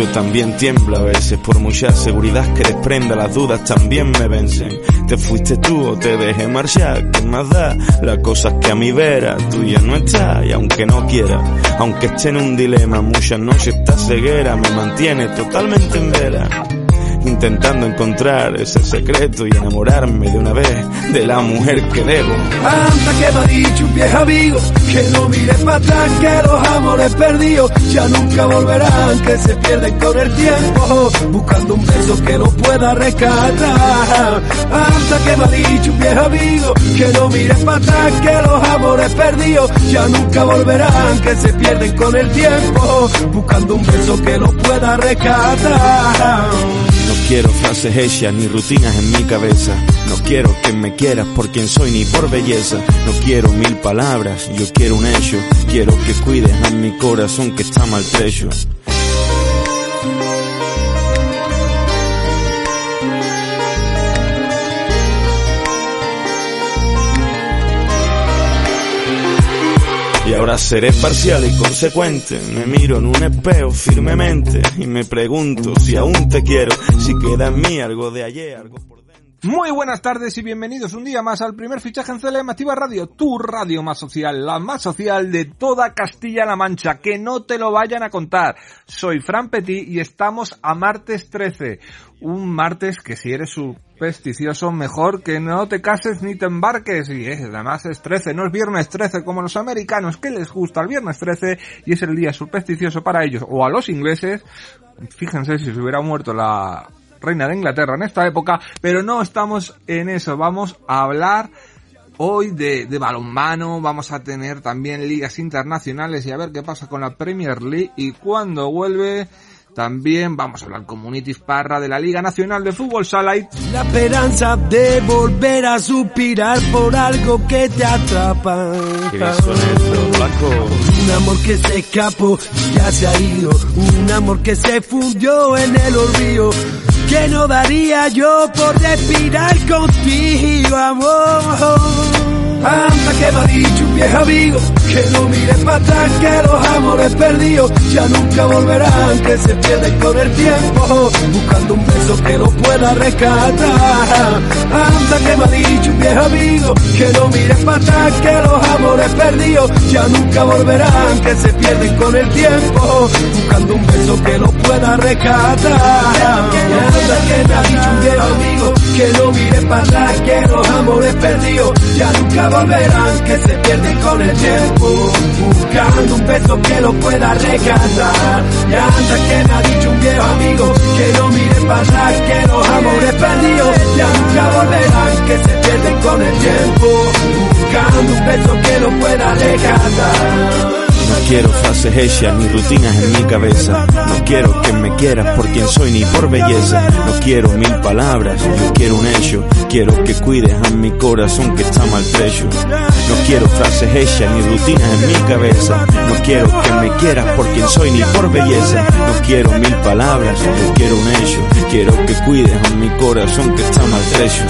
Yo también tiemblo a veces por mucha seguridad que desprenda. Las dudas también me vencen. Te fuiste tú o te dejé marchar. Qué más da la cosa es que a mi vera tú ya no estás. Y aunque no quiera aunque esté en un dilema muchas noches esta ceguera. Me mantiene totalmente en vela intentando encontrar ese secreto y enamorarme de una vez de la mujer que debo. Anda que me ha dicho un viejo amigo que no mires para atrás, que los amores perdidos ya nunca volverán, que se pierden con el tiempo, buscando un beso que lo pueda rescatar. Anda que me ha dicho un viejo amigo que no mires para atrás, que los amores perdidos ya nunca volverán, que se pierden con el tiempo, buscando un beso que lo pueda rescatar. Quiero frases hechas ni rutinas en mi cabeza. No quiero que me quieras por quien soy ni por belleza. No quiero mil palabras, yo quiero un hecho. Quiero que cuides a mi corazón que está maltrecho. Ahora seré parcial y consecuente. Me miro en un espejo firmemente y me pregunto si aún te quiero, si queda en mí algo de ayer, algo por. Muy buenas tardes y bienvenidos un día más al primer fichaje en CLM Activa Radio, tu radio más social, la más social de toda Castilla-La Mancha, que no te lo vayan a contar. Soy Fran Petit y estamos a martes 13, un martes que si eres supersticioso mejor que no te cases ni te embarques y además es 13, no es viernes 13 como los americanos que les gusta el viernes 13 y es el día supersticioso para ellos o a los ingleses, fíjense si se hubiera muerto la reina de Inglaterra en esta época, pero no estamos en eso, vamos a hablar hoy de, balonmano, vamos a tener también ligas internacionales y a ver qué pasa con la Premier League y cuando vuelve también vamos a hablar con Munitis Parra de la Liga Nacional de Fútbol Salite. La esperanza de volver a suspirar por algo que te atrapa. ¿Qué son estos, Blanco? Un amor que se escapó y ya se ha ido. Un amor que se fundió en el olvido. Que no daría yo por respirar contigo, amor. Anda que me ha dicho un viejo amigo que no mires para atrás, que los amores perdidos ya nunca volverán, que se pierden con el tiempo, buscando un beso que lo pueda rescatar. Anda que me ha dicho un viejo amigo que no mires para atrás, que los amores perdidos ya nunca volverán, que se pierden con el tiempo, buscando un beso que lo pueda rescatar. Anda que me ha dicho un viejo amigo que no mires para atrás, que los amores perdidos ya nunca volverán, que se pierden con el tiempo, buscando un beso que lo pueda rescatar. Y anda que me ha dicho un viejo amigo, que no mire para atrás, que los amores perdidos ya nunca volverán, que se pierden con el tiempo, buscando un beso que lo pueda rescatar. No quiero frases hechas ni rutinas en mi cabeza. No quiero que me quieras por quien soy ni por belleza. No quiero mil palabras, yo quiero un hecho. Quiero que cuides a mi corazón que está maltrecho. No quiero frases hechas ni rutinas en mi cabeza. No quiero que me quieras por quien soy ni por belleza. No quiero mil palabras, yo quiero un hecho. Quiero que cuides a mi corazón que está maltrecho.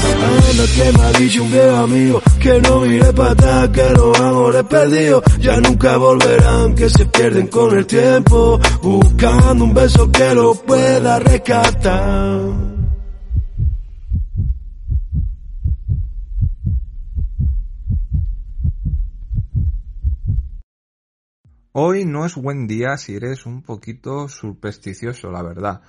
Anda que me ha dicho un viejo amigo que no mire para atrás, que los amores perdidos ya nunca volverán, que se pierden con el tiempo, buscando un beso que lo pueda rescatar. Hoy no es buen día si eres un poquito supersticioso, la verdad.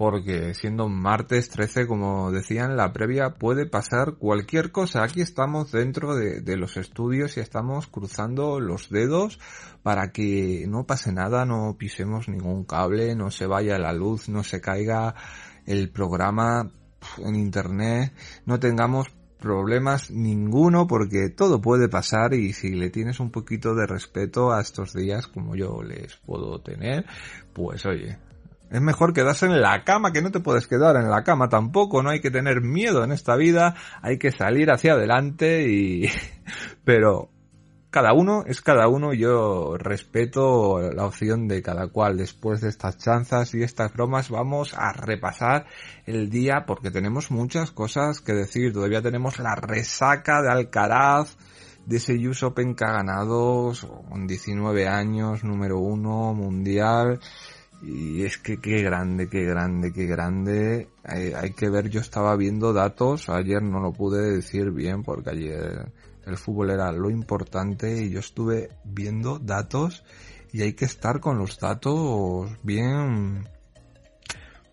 Porque siendo martes 13, como decían, la previa puede pasar cualquier cosa. Aquí estamos dentro de, de, los estudios y estamos cruzando los dedos para que no pase nada, no pisemos ningún cable, no se vaya la luz, no se caiga el programa. en internet no tengamos problemas ninguno porque todo puede pasar y si le tienes un poquito de respeto a estos días como yo les puedo tener, pues oye, es mejor quedarse en la cama, que no te puedes quedar en la cama tampoco, no hay que tener miedo en esta vida, hay que salir hacia adelante y... pero cada uno es cada uno, yo respeto la opción de cada cual. Después de estas chanzas y estas bromas vamos a repasar el día porque tenemos muchas cosas que decir. Todavía tenemos la resaca de Alcaraz, de ese US Open que ganado con 19 años, número uno mundial. Y es que qué grande, qué grande, qué grande. Hay, hay, que ver, yo estaba viendo datos, ayer no lo pude decir bien porque ayer el fútbol era lo importante y yo estuve viendo datos y hay que estar con los datos bien,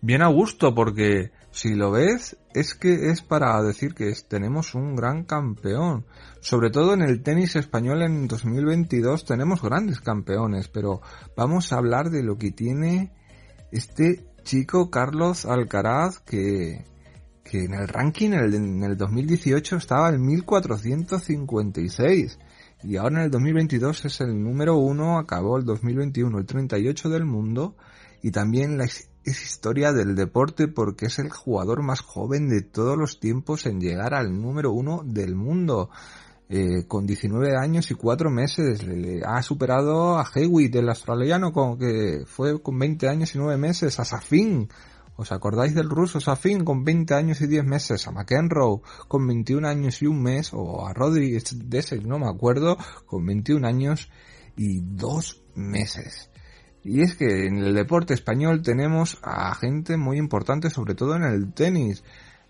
bien a gusto porque si lo ves es que es para decir que tenemos un gran campeón. Sobre todo en el tenis español en 2022 tenemos grandes campeones, pero vamos a hablar de lo que tiene este chico Carlos Alcaraz que, que en el ranking en el, 2018 estaba el 1456 y ahora en el 2022 es el número uno, acabó el 2021 el 38 del mundo y también la, es historia del deporte porque es el jugador más joven de todos los tiempos en llegar al número uno del mundo. Eh, con 19 años y 4 meses le, ha superado a Hewitt, el australiano, con, que fue con 20 años y 9 meses, a Safin, ¿Os acordáis del ruso Safin con 20 años y 10 meses? A McEnroe con 21 años y un mes, o a Rodri ese no me acuerdo, con 21 años y 2 meses. Y es que en el deporte español tenemos a gente muy importante, sobre todo en el tenis.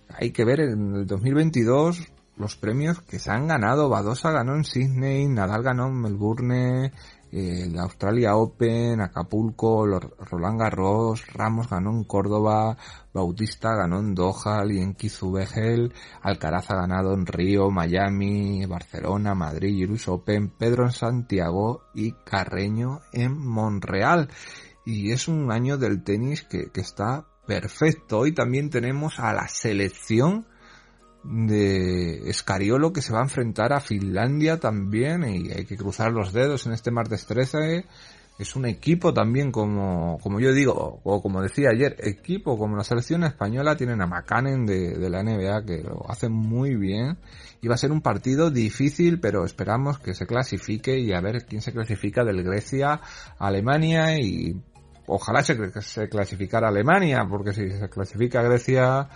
Hay que ver en el 2022 los premios que se han ganado. Badosa ganó en Sydney, Nadal ganó en Melbourne, el Australia Open, Acapulco, Roland Garros, Ramos ganó en Córdoba, Bautista ganó en Doha, Lienkizu Begel, Alcaraz ha ganado en Río, Miami, Barcelona, Madrid, US Open, Pedro en Santiago y Carreño en Monreal. Y es un año del tenis que, que está perfecto. Hoy también tenemos a la selección de Escariolo que se va a enfrentar a Finlandia también y hay que cruzar los dedos en este martes 13 es un equipo también como, como yo digo, o como decía ayer, equipo como la selección española. Tienen a Makanen de, de la NBA que lo hacen muy bien. Y va a ser un partido difícil pero esperamos que se clasifique y a ver quién se clasifica del Grecia Alemania. Y ojalá se, se clasificara Alemania porque si se clasifica Grecia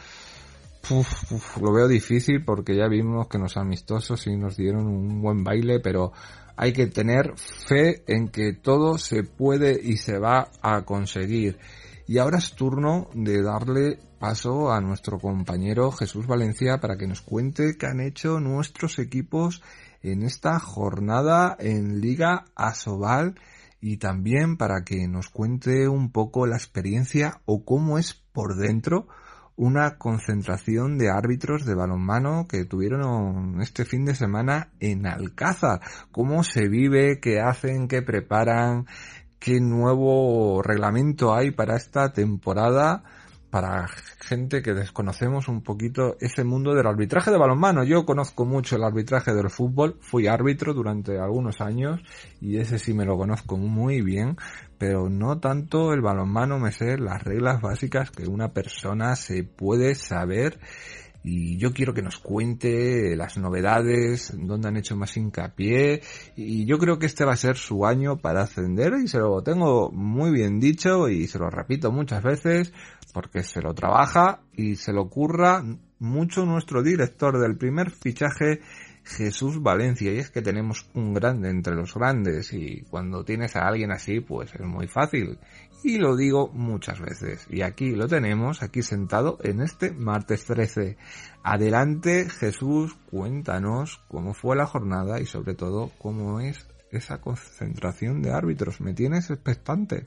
lo veo difícil porque ya vimos que los amistosos sí nos dieron un buen baile, pero hay que tener fe en que todo se puede y se va a conseguir. Y ahora es turno de darle paso a nuestro compañero Jesús Valencia para que nos cuente qué han hecho nuestros equipos en esta jornada en Liga Asobal y también para que nos cuente un poco la experiencia o cómo es por dentro una concentración de árbitros de balonmano que tuvieron este fin de semana en Alcázar. ¿Cómo se vive? ¿Qué hacen? ¿Qué preparan? ¿Qué nuevo reglamento hay para esta temporada? para gente que desconocemos un poquito ese mundo del arbitraje de balonmano. Yo conozco mucho el arbitraje del fútbol, fui árbitro durante algunos años y ese sí me lo conozco muy bien, pero no tanto el balonmano, me sé las reglas básicas que una persona se puede saber. Y yo quiero que nos cuente las novedades, dónde han hecho más hincapié. Y yo creo que este va a ser su año para ascender y se lo tengo muy bien dicho y se lo repito muchas veces porque se lo trabaja y se lo curra mucho nuestro director del primer fichaje Jesús Valencia y es que tenemos un grande entre los grandes y cuando tienes a alguien así pues es muy fácil y lo digo muchas veces. Y aquí lo tenemos, aquí sentado en este martes 13. Adelante Jesús, cuéntanos cómo fue la jornada y sobre todo cómo es esa concentración de árbitros. Me tienes expectante.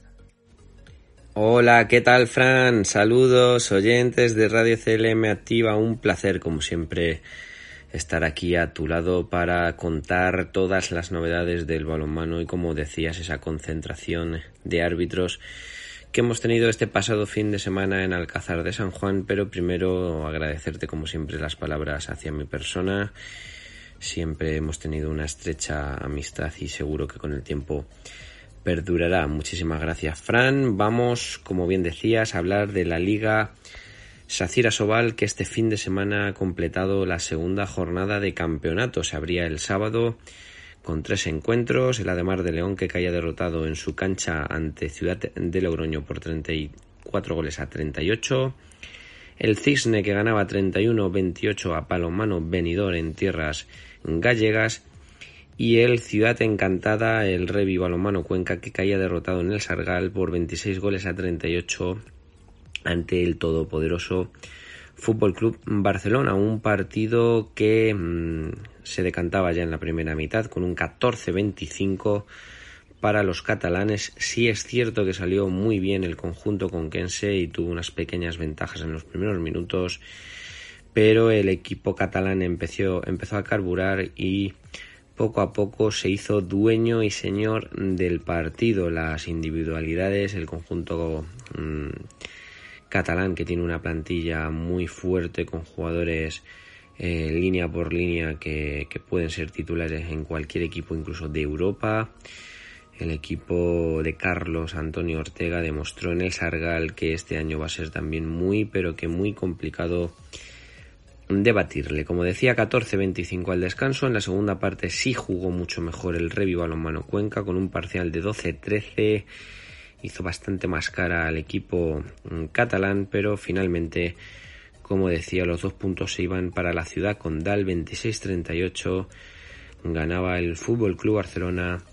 Hola, ¿qué tal Fran? Saludos oyentes de Radio CLM Activa. Un placer como siempre estar aquí a tu lado para contar todas las novedades del balonmano y como decías esa concentración de árbitros que hemos tenido este pasado fin de semana en Alcázar de San Juan, pero primero agradecerte como siempre las palabras hacia mi persona. Siempre hemos tenido una estrecha amistad y seguro que con el tiempo perdurará. Muchísimas gracias, Fran. Vamos, como bien decías, a hablar de la Liga Sacira Sobal, que este fin de semana ha completado la segunda jornada de campeonato. Se abría el sábado con tres encuentros. El Ademar de León, que caía derrotado en su cancha ante Ciudad de Logroño por 34 goles a 38. El Cisne, que ganaba 31-28 a Palomano Benidor en tierras gallegas. Y el Ciudad Encantada, el Revi Balomano Cuenca, que caía derrotado en el Sargal por 26 goles a 38 ante el todopoderoso Fútbol Club Barcelona, un partido que mm, se decantaba ya en la primera mitad con un 14-25 para los catalanes. Sí es cierto que salió muy bien el conjunto conquense y tuvo unas pequeñas ventajas en los primeros minutos, pero el equipo catalán empezó, empezó a carburar y poco a poco se hizo dueño y señor del partido. Las individualidades, el conjunto mm, catalán que tiene una plantilla muy fuerte con jugadores eh, línea por línea que, pueden ser titulares en cualquier equipo incluso de Europa. El equipo de Carlos Antonio Ortega demostró en el Sargal que este año va a ser también muy pero que muy complicado debatirle. Como decía, 14-25 al descanso. En la segunda parte sí jugó mucho mejor el Revi Balonmano Cuenca con un parcial de 12-13 hizo bastante más cara al equipo mm, catalán, pero finalmente, como decía, los dos puntos se iban para la ciudad con Dal 26-38. Ganaba el Fútbol Club Barcelona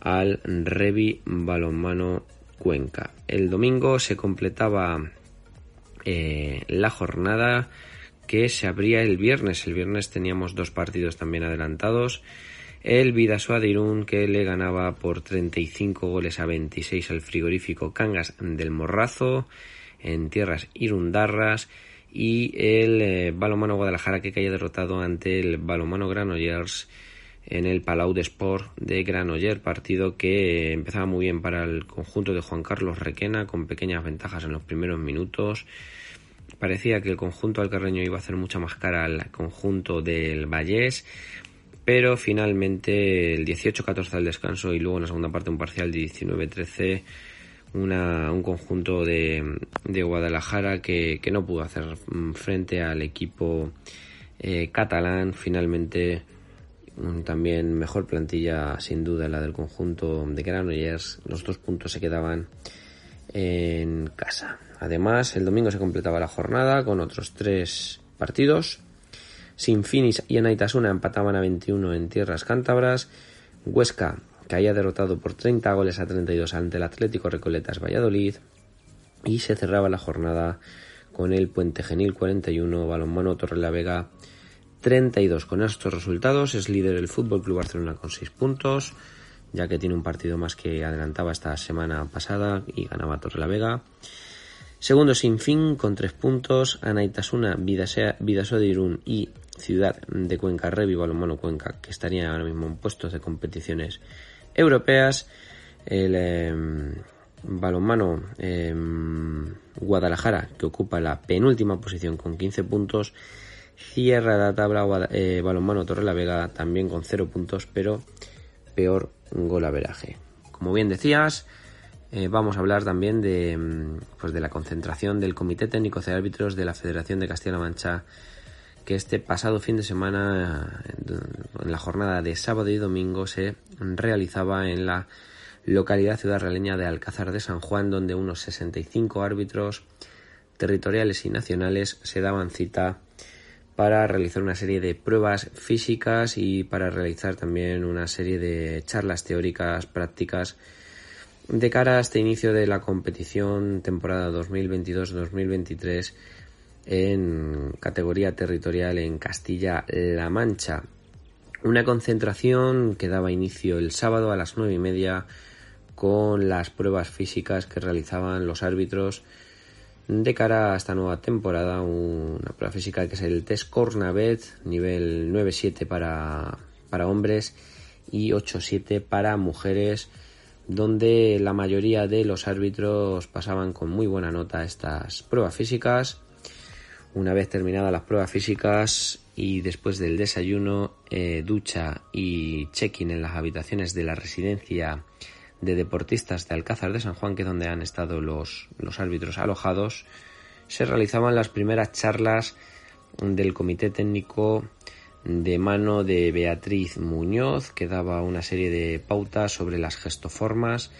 al Revi Balonmano Cuenca. El domingo se completaba eh, la jornada que se abría el viernes. El viernes teníamos dos partidos también adelantados el Vidasoa de Irún que le ganaba por 35 goles a 26 al frigorífico Cangas del Morrazo en tierras irundarras y el eh, Balomano Guadalajara que caía derrotado ante el Balomano Granollers en el Palau de Sport de Granollers, partido que empezaba muy bien para el conjunto de Juan Carlos Requena con pequeñas ventajas en los primeros minutos. Parecía que el conjunto alcarreño iba a hacer mucha más cara al conjunto del Vallés pero finalmente el 18-14 al descanso y luego en la segunda parte un parcial de 19-13 un conjunto de, Guadalajara que, no pudo hacer frente al equipo eh, catalán. Finalmente también mejor plantilla sin duda la del conjunto de Granollers. Los dos puntos se quedaban en casa. Además el domingo se completaba la jornada con otros tres partidos Sinfinis y Anaitasuna empataban a 21 en tierras cántabras. Huesca caía derrotado por 30 goles a 32 ante el Atlético Recoletas Valladolid. Y se cerraba la jornada con el Puente Genil 41, Balonmano Torrelavega 32. Con estos resultados es líder el Fútbol Club Barcelona con 6 puntos, ya que tiene un partido más que adelantaba esta semana pasada y ganaba Torrelavega. Segundo Sinfín con 3 puntos, Anaitasuna, Vidasoa de Irún y ciudad de Cuenca, Revi Balonmano Cuenca, que estaría ahora mismo en puestos de competiciones europeas. El em, balonmano em, Guadalajara, que ocupa la penúltima posición con 15 puntos. Cierra la tabla eh, balonmano Torre la Vega también con 0 puntos, pero peor golaveraje. Como bien decías, eh, vamos a hablar también de, em, pues de la concentración del Comité Técnico de Árbitros de la Federación de Castilla-La Mancha que este pasado fin de semana, en la jornada de sábado y domingo, se realizaba en la localidad ciudad realeña de Alcázar de San Juan, donde unos 65 árbitros territoriales y nacionales se daban cita para realizar una serie de pruebas físicas y para realizar también una serie de charlas teóricas prácticas de cara a este inicio de la competición temporada 2022-2023 en categoría territorial en Castilla-La Mancha. Una concentración que daba inicio el sábado a las nueve y media con las pruebas físicas que realizaban los árbitros de cara a esta nueva temporada. Una prueba física que es el test Cornavet, nivel 9-7 para, para hombres y 8-7 para mujeres donde la mayoría de los árbitros pasaban con muy buena nota estas pruebas físicas. Una vez terminadas las pruebas físicas y después del desayuno, eh, ducha y check-in en las habitaciones de la residencia de deportistas de Alcázar de San Juan, que es donde han estado los, los árbitros alojados, se realizaban las primeras charlas del comité técnico de mano de Beatriz Muñoz, que daba una serie de pautas sobre las gestoformas.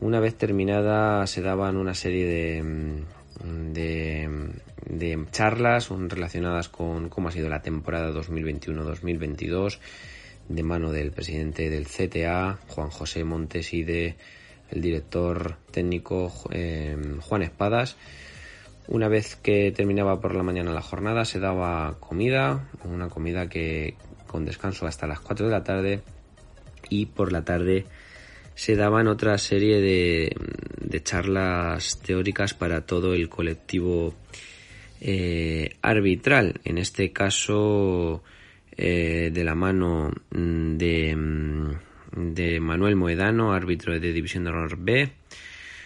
Una vez terminada se daban una serie de, de, charlas relacionadas con cómo ha sido la temporada 2021-2022 de mano del presidente del CTA, Juan José Montes, y de el director técnico eh, Juan Espadas. Una vez que terminaba por la mañana la jornada se daba comida, una comida que con descanso hasta las 4 de la tarde y por la tarde se daban otra serie de, charlas teóricas para todo el colectivo eh, arbitral. En este caso eh, de la mano de, de Manuel Moedano, árbitro de División de Honor B,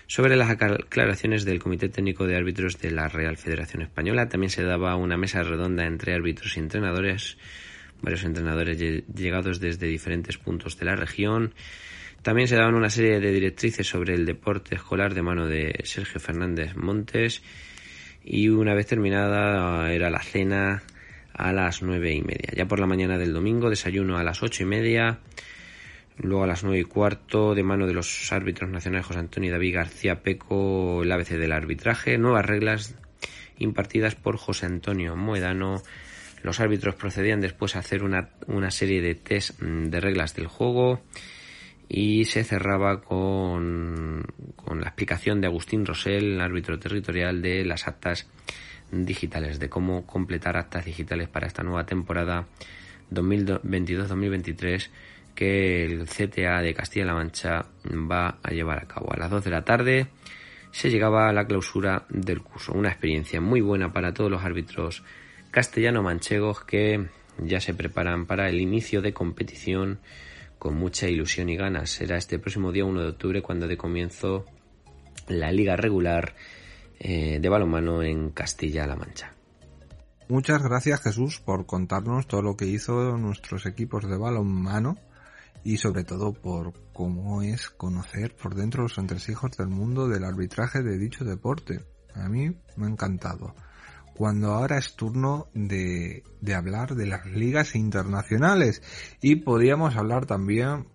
sobre las aclaraciones del Comité Técnico de Árbitros de la Real Federación Española. También se daba una mesa redonda entre árbitros y entrenadores, varios entrenadores llegados desde diferentes puntos de la región. También se daban una serie de directrices sobre el deporte escolar de mano de Sergio Fernández Montes. Y una vez terminada era la cena a las nueve y media. Ya por la mañana del domingo, desayuno a las ocho y media Luego a las nueve y cuarto, de mano de los árbitros nacionales José Antonio y David García Peco, el ABC del arbitraje, nuevas reglas impartidas por José Antonio Moedano. Los árbitros procedían después a hacer una, una serie de test mm, de reglas del juego y se cerraba con, con la explicación de Agustín Rosell, árbitro territorial, de las actas digitales, de cómo completar actas digitales para esta nueva temporada 2022-2023 que el CTA de Castilla-La Mancha va a llevar a cabo. A las 2 de la tarde se llegaba a la clausura del curso. Una experiencia muy buena para todos los árbitros castellano-manchegos que ya se preparan para el inicio de competición con mucha ilusión y ganas. Será este próximo día 1 de octubre cuando de comienzo la liga regular eh, de balonmano en Castilla-La Mancha. Muchas gracias Jesús por contarnos todo lo que hizo nuestros equipos de balonmano y sobre todo por cómo es conocer por dentro los entresijos del mundo del arbitraje de dicho deporte. A mí me ha encantado. Cuando ahora es turno de, de hablar de las ligas internacionales. Y podríamos hablar también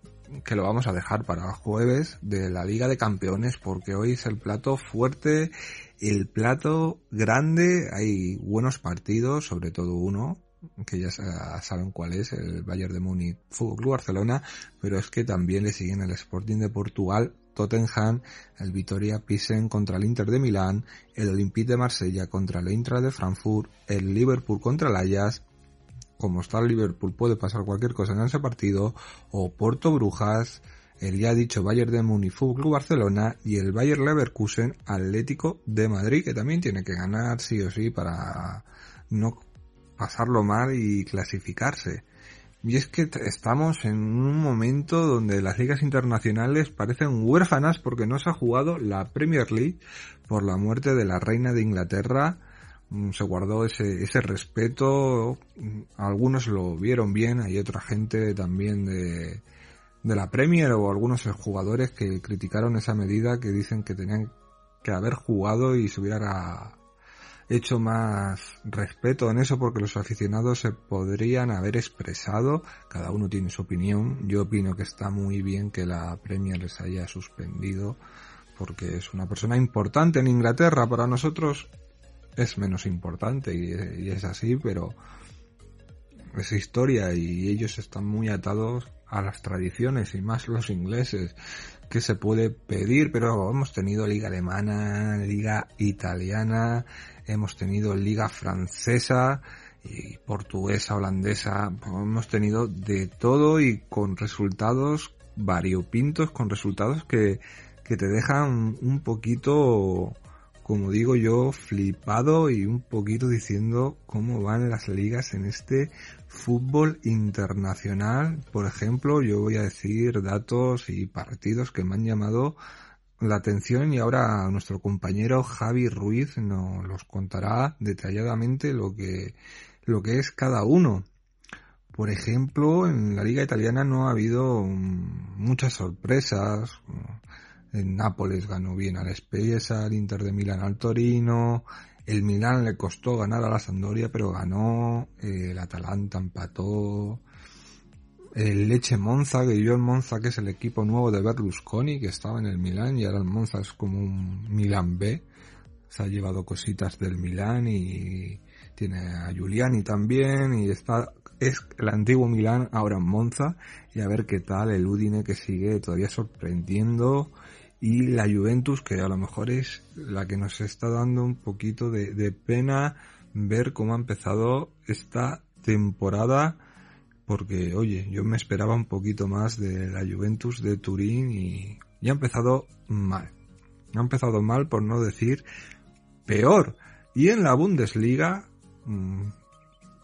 que lo vamos a dejar para jueves de la Liga de Campeones porque hoy es el plato fuerte, el plato grande, hay buenos partidos, sobre todo uno, que ya saben cuál es, el Bayern de Múnich Fútbol Club Barcelona, pero es que también le siguen el Sporting de Portugal, Tottenham, el Vitoria Pisen contra el Inter de Milán, el Olympique de Marsella contra el Intra de Frankfurt, el Liverpool contra el Ajax, como está el Liverpool puede pasar cualquier cosa en ese partido, o Porto Brujas, el ya dicho Bayern de Múnich Fútbol Barcelona y el Bayern Leverkusen Atlético de Madrid, que también tiene que ganar sí o sí para no pasarlo mal y clasificarse. Y es que estamos en un momento donde las ligas internacionales parecen huérfanas porque no se ha jugado la Premier League por la muerte de la reina de Inglaterra. Mm, se guardó ese, ese respeto. Algunos lo vieron bien, hay otra gente también de, de la Premier o algunos jugadores que criticaron esa medida que dicen que tenían que haber jugado y se hubiera hecho más respeto en eso porque los aficionados se podrían haber expresado, cada uno tiene su opinión, yo opino que está muy bien que la Premier les haya suspendido porque es una persona importante en Inglaterra, para nosotros es menos importante y, es así, pero es historia y ellos están muy atados a las tradiciones y más los ingleses que se puede pedir, pero hemos tenido liga alemana, liga italiana, hemos tenido liga francesa y portuguesa, holandesa, hemos tenido de todo y con resultados variopintos, con resultados que, que te dejan un poquito como digo yo, flipado y un poquito diciendo cómo van las ligas en este fútbol internacional. Por ejemplo, yo voy a decir datos y partidos que me han llamado la atención y ahora nuestro compañero Javi Ruiz nos contará detalladamente lo que, lo que es cada uno. Por ejemplo, en la liga italiana no ha habido muchas sorpresas. El Nápoles ganó bien al Spezia, el Inter de Milán al Torino, el Milán le costó ganar a la Sampdoria, pero ganó, el Atalanta empató, el Leche Monza, que yo el Monza, que es el equipo nuevo de Berlusconi, que estaba en el Milán, y ahora el Monza es como un Milán B, se ha llevado cositas del Milán y tiene a Giuliani también, y está, es el antiguo Milán ahora en Monza, y a ver qué tal el Udine que sigue todavía sorprendiendo, y la Juventus que a lo mejor es la que nos está dando un poquito de, pena ver cómo ha empezado esta temporada porque oye yo me esperaba un poquito más de la Juventus de Turín y ya ha empezado mal. Ha empezado mal por no decir peor. Y en la Bundesliga mm,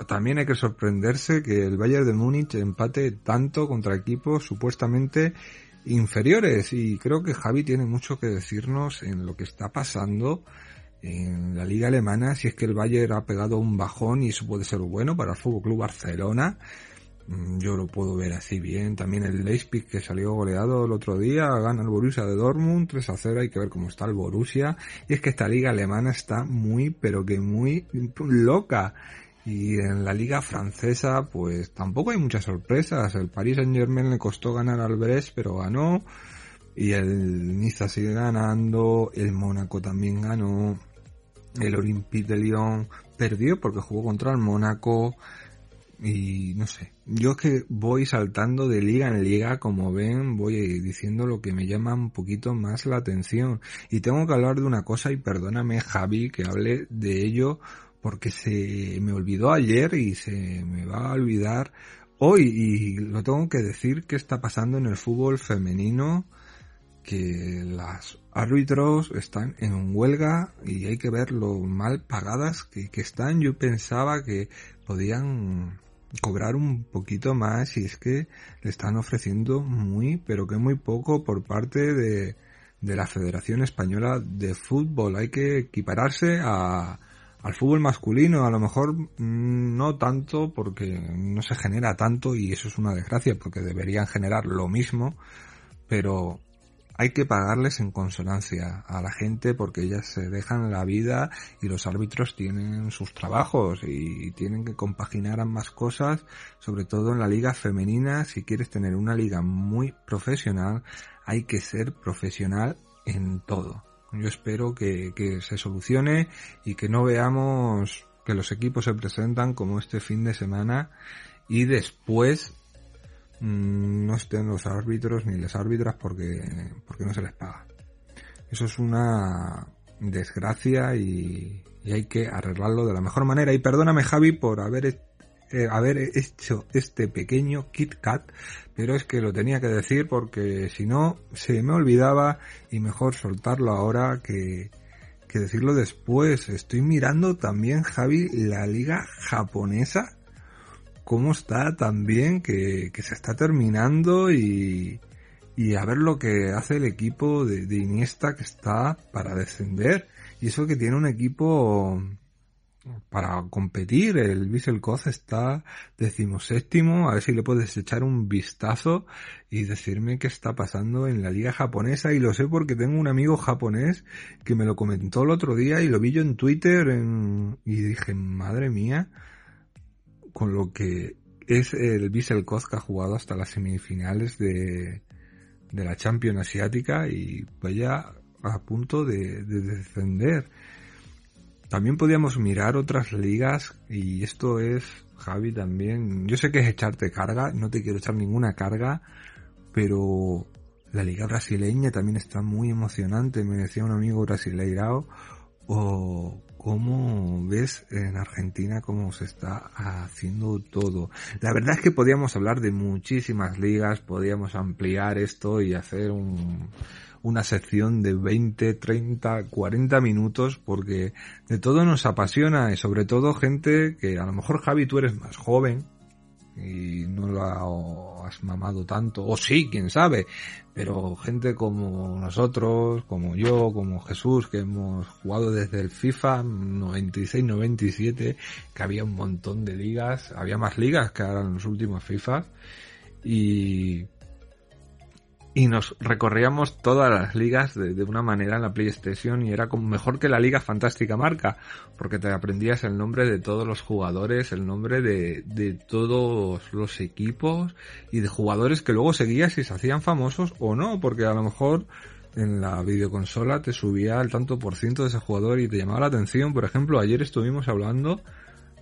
también hay que sorprenderse que el Bayern de Múnich empate tanto contra equipos supuestamente inferiores. Y creo que Javi tiene mucho que decirnos en lo que está pasando en la liga alemana, si es que el Bayern ha pegado un bajón y eso puede ser bueno para el Fútbol Club Barcelona. Mm, yo lo puedo ver así bien. También el Leipzig que salió goleado el otro día, gana el Borussia de Dortmund 3 a 0. Hay que ver cómo está el Borussia. Y es que esta liga alemana está muy, pero que muy loca. Y en la liga francesa, pues tampoco hay muchas sorpresas. El Paris Saint Germain le costó ganar al Brest, pero ganó. Y el Niza sigue ganando. El Mónaco también ganó. El Olympique de Lyon perdió porque jugó contra el Mónaco. Y no sé, yo es que voy saltando de liga en liga, como ven, voy diciendo lo que me llama un poquito más la atención. Y tengo que hablar de una cosa, y perdóname Javi que hable de ello, porque se me olvidó ayer y se me va a olvidar hoy y lo tengo que decir que está pasando en el fútbol femenino que las árbitros están en huelga y hay que ver lo mal pagadas que, están. Yo pensaba que podían cobrar un poquito más y es que le están ofreciendo muy, pero que muy poco por parte de, de la Federación Española de Fútbol. Hay que equipararse a, al fútbol masculino a lo mejor mm, no tanto porque no se genera tanto y eso es una desgracia porque deberían generar lo mismo, pero hay que pagarles en consonancia a la gente porque ellas se dejan la vida y los árbitros tienen sus trabajos y tienen que compaginar ambas cosas, sobre todo en la liga femenina. Si quieres tener una liga muy profesional, hay que ser profesional en todo. Yo espero que, se solucione y que no veamos que los equipos se presentan como este fin de semana y después no estén los árbitros ni las árbitras porque, porque no se les paga. Eso es una desgracia y, y hay que arreglarlo de la mejor manera. Y perdóname Javi por haber eh, haber hecho este pequeño Kit Kat, pero es que lo tenía que decir porque si no se me olvidaba y mejor soltarlo ahora que, que decirlo después. Estoy mirando también, Javi, la liga japonesa, cómo está también, que, que se está terminando y, y a ver lo que hace el equipo de, Iniesta que está para descender. Y eso que tiene un equipo para competir. El Koz está decimoséptimo. A ver si le puedes echar un vistazo y decirme qué está pasando en la liga japonesa. Y lo sé porque tengo un amigo japonés que me lo comentó el otro día y lo vi yo en Twitter y dije, madre mía, con lo que es el Koz que ha jugado hasta las semifinales de, de la Champions Asiática y vaya a punto de, de descender. También podíamos mirar otras ligas y esto es, Javi, también, yo sé que es echarte carga, no te quiero echar ninguna carga, pero la liga brasileña también está muy emocionante, me decía un amigo brasileirao, o cómo ves en Argentina cómo se está haciendo todo. La verdad es que podíamos hablar de muchísimas ligas, podíamos ampliar esto y hacer un, una sección de 20, 30, 40 minutos porque de todo nos apasiona y sobre todo gente que a lo mejor Javi tú eres más joven y no lo has mamado tanto, o sí, quién sabe, pero gente como nosotros, como yo, como Jesús, que hemos jugado desde el FIFA 96-97, que había un montón de ligas, había más ligas que ahora en los últimos FIFA, y y nos recorríamos todas las ligas de, una manera en la PlayStation y era como mejor que la Liga Fantástica Marca, porque te aprendías el nombre de todos los jugadores, el nombre de, de todos los equipos y de jugadores que luego seguías y se hacían famosos o no, porque a lo mejor en la videoconsola te subía el tanto por ciento de ese jugador y te llamaba la atención. Por ejemplo, ayer estuvimos hablando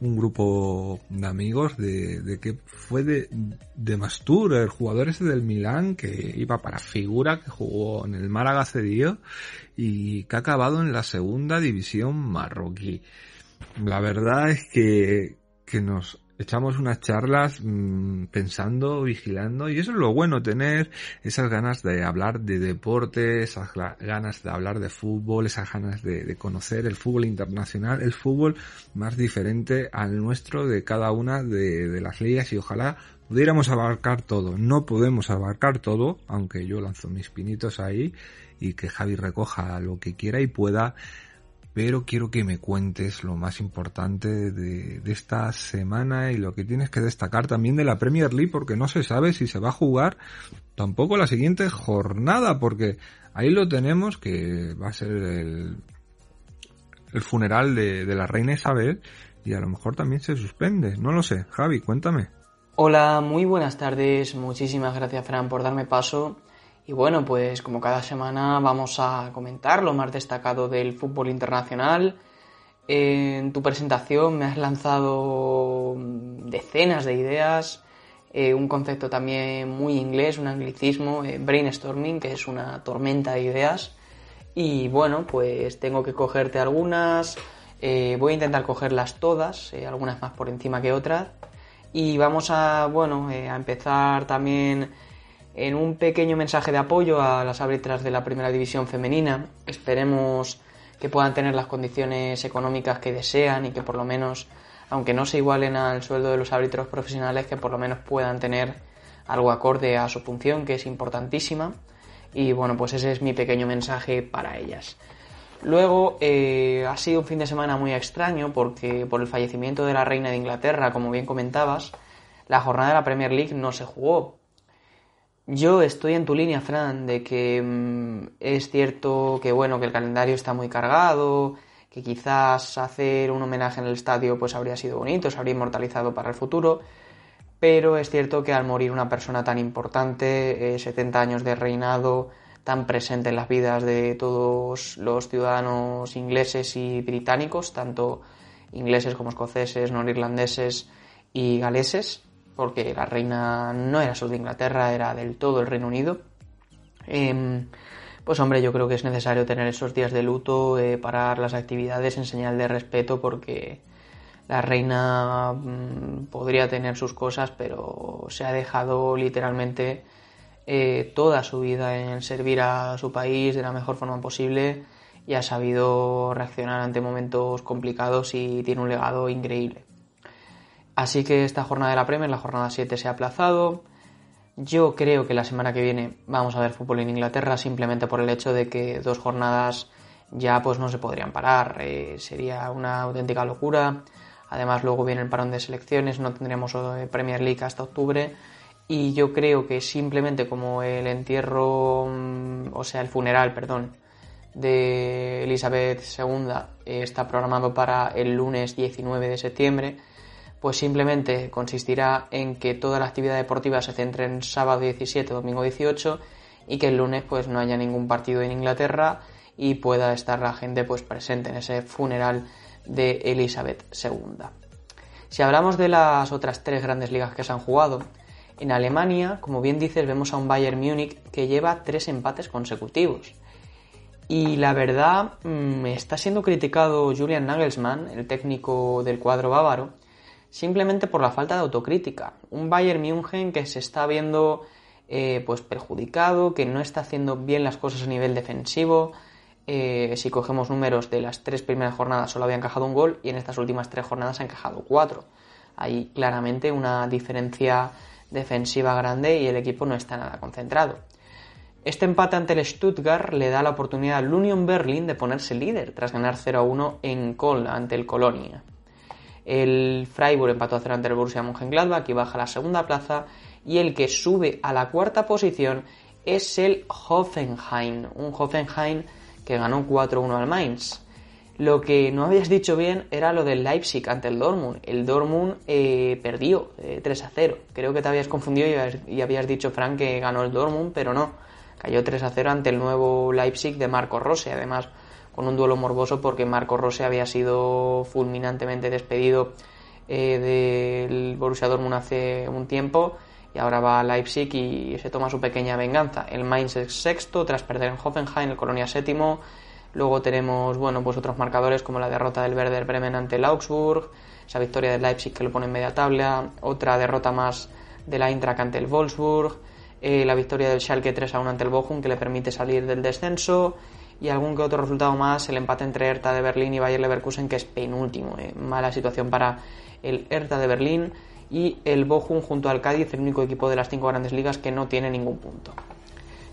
un grupo de amigos de, de que fue de, de Mastur, el jugador ese del Milán que iba para figura, que jugó en el Málaga y que ha acabado en la segunda división marroquí. La verdad es que, que nos echamos unas charlas mmm, pensando, vigilando, y eso es lo bueno, tener esas ganas de hablar de deporte, esas ganas de hablar de fútbol, esas ganas de, de, conocer el fútbol internacional, el fútbol más diferente al nuestro de cada una de, de las leyes y ojalá pudiéramos abarcar todo. No podemos abarcar todo, aunque yo lanzo mis pinitos ahí y que Javi recoja lo que quiera y pueda pero quiero que me cuentes lo más importante de, esta semana y lo que tienes que destacar también de la Premier League porque no se sabe si se va a jugar tampoco la siguiente jornada porque ahí lo tenemos que va a ser el, funeral de la reina Isabel y a lo mejor también se suspende, no lo sé. Javi, cuéntame. Hola, muy buenas tardes, muchísimas gracias Fran por darme paso. Y bueno, pues como cada semana vamos a comentar lo más destacado del fútbol internacional. En tu presentación me has lanzado decenas de ideas, eh, un concepto también muy inglés, un anglicismo, eh, brainstorming, que es una tormenta de ideas. Y bueno, pues tengo que cogerte algunas, eh, voy a intentar cogerlas todas, algunas más por encima que otras. Y vamos a, bueno, a empezar también en un pequeño mensaje de apoyo a las árbitras de la primera división femenina. Esperemos que puedan tener las condiciones económicas que desean y que por lo menos, aunque no se igualen al sueldo de los árbitros profesionales, que por lo menos puedan tener algo acorde a su función, que es importantísima. Y bueno, pues ese es mi pequeño mensaje para ellas. Luego eh, ha sido un fin de semana muy extraño porque por el fallecimiento de la reina de Inglaterra, como bien comentabas, la jornada de la Premier League no se jugó. Yo estoy en tu línea, Fran, de que mmm, es cierto que bueno, que el calendario está muy cargado, que quizás hacer un homenaje en el estadio pues habría sido bonito, se habría inmortalizado para el futuro, pero es cierto que al morir una persona tan importante, eh, 70 años de reinado, tan presente en las vidas de todos los ciudadanos ingleses y británicos, tanto ingleses como escoceses, norirlandeses y galeses, porque la reina no era solo de Inglaterra, era del todo el Reino Unido. Eh, pues hombre, yo creo que es necesario tener esos días de luto, parar las actividades en señal de respeto, porque la reina mmm, podría tener sus cosas, pero se ha dejado literalmente eh, toda su vida en servir a su país de la mejor forma posible y ha sabido reaccionar ante momentos complicados y tiene un legado increíble. Así que esta jornada de la Premier, la jornada 7, se ha aplazado. Yo creo que la semana que viene vamos a ver fútbol en Inglaterra simplemente por el hecho de que dos jornadas ya pues no se podrían parar. Eh, sería una auténtica locura. Además luego viene el parón de selecciones, no tendremos eh, Premier League hasta octubre. Y yo creo que simplemente como el entierro, mm, o sea, el funeral, perdón, de Elizabeth II eh, está programado para el lunes 19 de septiembre, pues simplemente consistirá en que toda la actividad deportiva se centre en sábado 17, domingo 18 y que el lunes pues no haya ningún partido en Inglaterra y pueda estar la gente pues presente en ese funeral de Elizabeth II. Si hablamos de las otras tres grandes ligas que se han jugado, en Alemania, como bien dices, vemos a un Bayern Múnich que lleva tres empates consecutivos. Y la verdad, mmm, está siendo criticado Julian Nagelsmann, el técnico del cuadro bávaro, simplemente por la falta de autocrítica. Un Bayern München que se está viendo eh, pues perjudicado, que no está haciendo bien las cosas a nivel defensivo. Eh, si cogemos números de las tres primeras jornadas solo había encajado un gol y en estas últimas tres jornadas ha encajado cuatro. Hay claramente una diferencia defensiva grande y el equipo no está nada concentrado. Este empate ante el Stuttgart le da la oportunidad al Union Berlin de ponerse líder tras ganar 0-1 en Köln ante el Colonia. El Freiburg empató a 0 ante el Borussia Mönchengladbach y baja a la segunda plaza y el que sube a la cuarta posición es el Hoffenheim, un Hoffenheim que ganó 4-1 al Mainz. Lo que no habías dicho bien era lo del Leipzig ante el Dortmund. El Dortmund eh, perdió 3 eh, 0. Creo que te habías confundido y habías dicho, Frank, que ganó el Dortmund, pero no. Cayó 3 0 ante el nuevo Leipzig de Marco Rose. Además, con un duelo morboso porque Marco Rose había sido fulminantemente despedido eh, del Borussia Dortmund hace un tiempo y ahora va a Leipzig y se toma su pequeña venganza. El Mainz es sexto tras perder en Hoffenheim, el Colonia séptimo. Luego tenemos, bueno, pues otros marcadores como la derrota del Werder Bremen ante el Augsburg, esa victoria del Leipzig que lo pone en media tabla, otra derrota más de la Eintracht ante el Wolfsburg, eh, la victoria del Schalke 3 a 1 ante el Bochum que le permite salir del descenso y algún que otro resultado más, el empate entre Hertha de Berlín y Bayer Leverkusen que es penúltimo, eh. mala situación para el Hertha de Berlín y el Bochum junto al Cádiz, el único equipo de las cinco grandes ligas que no tiene ningún punto.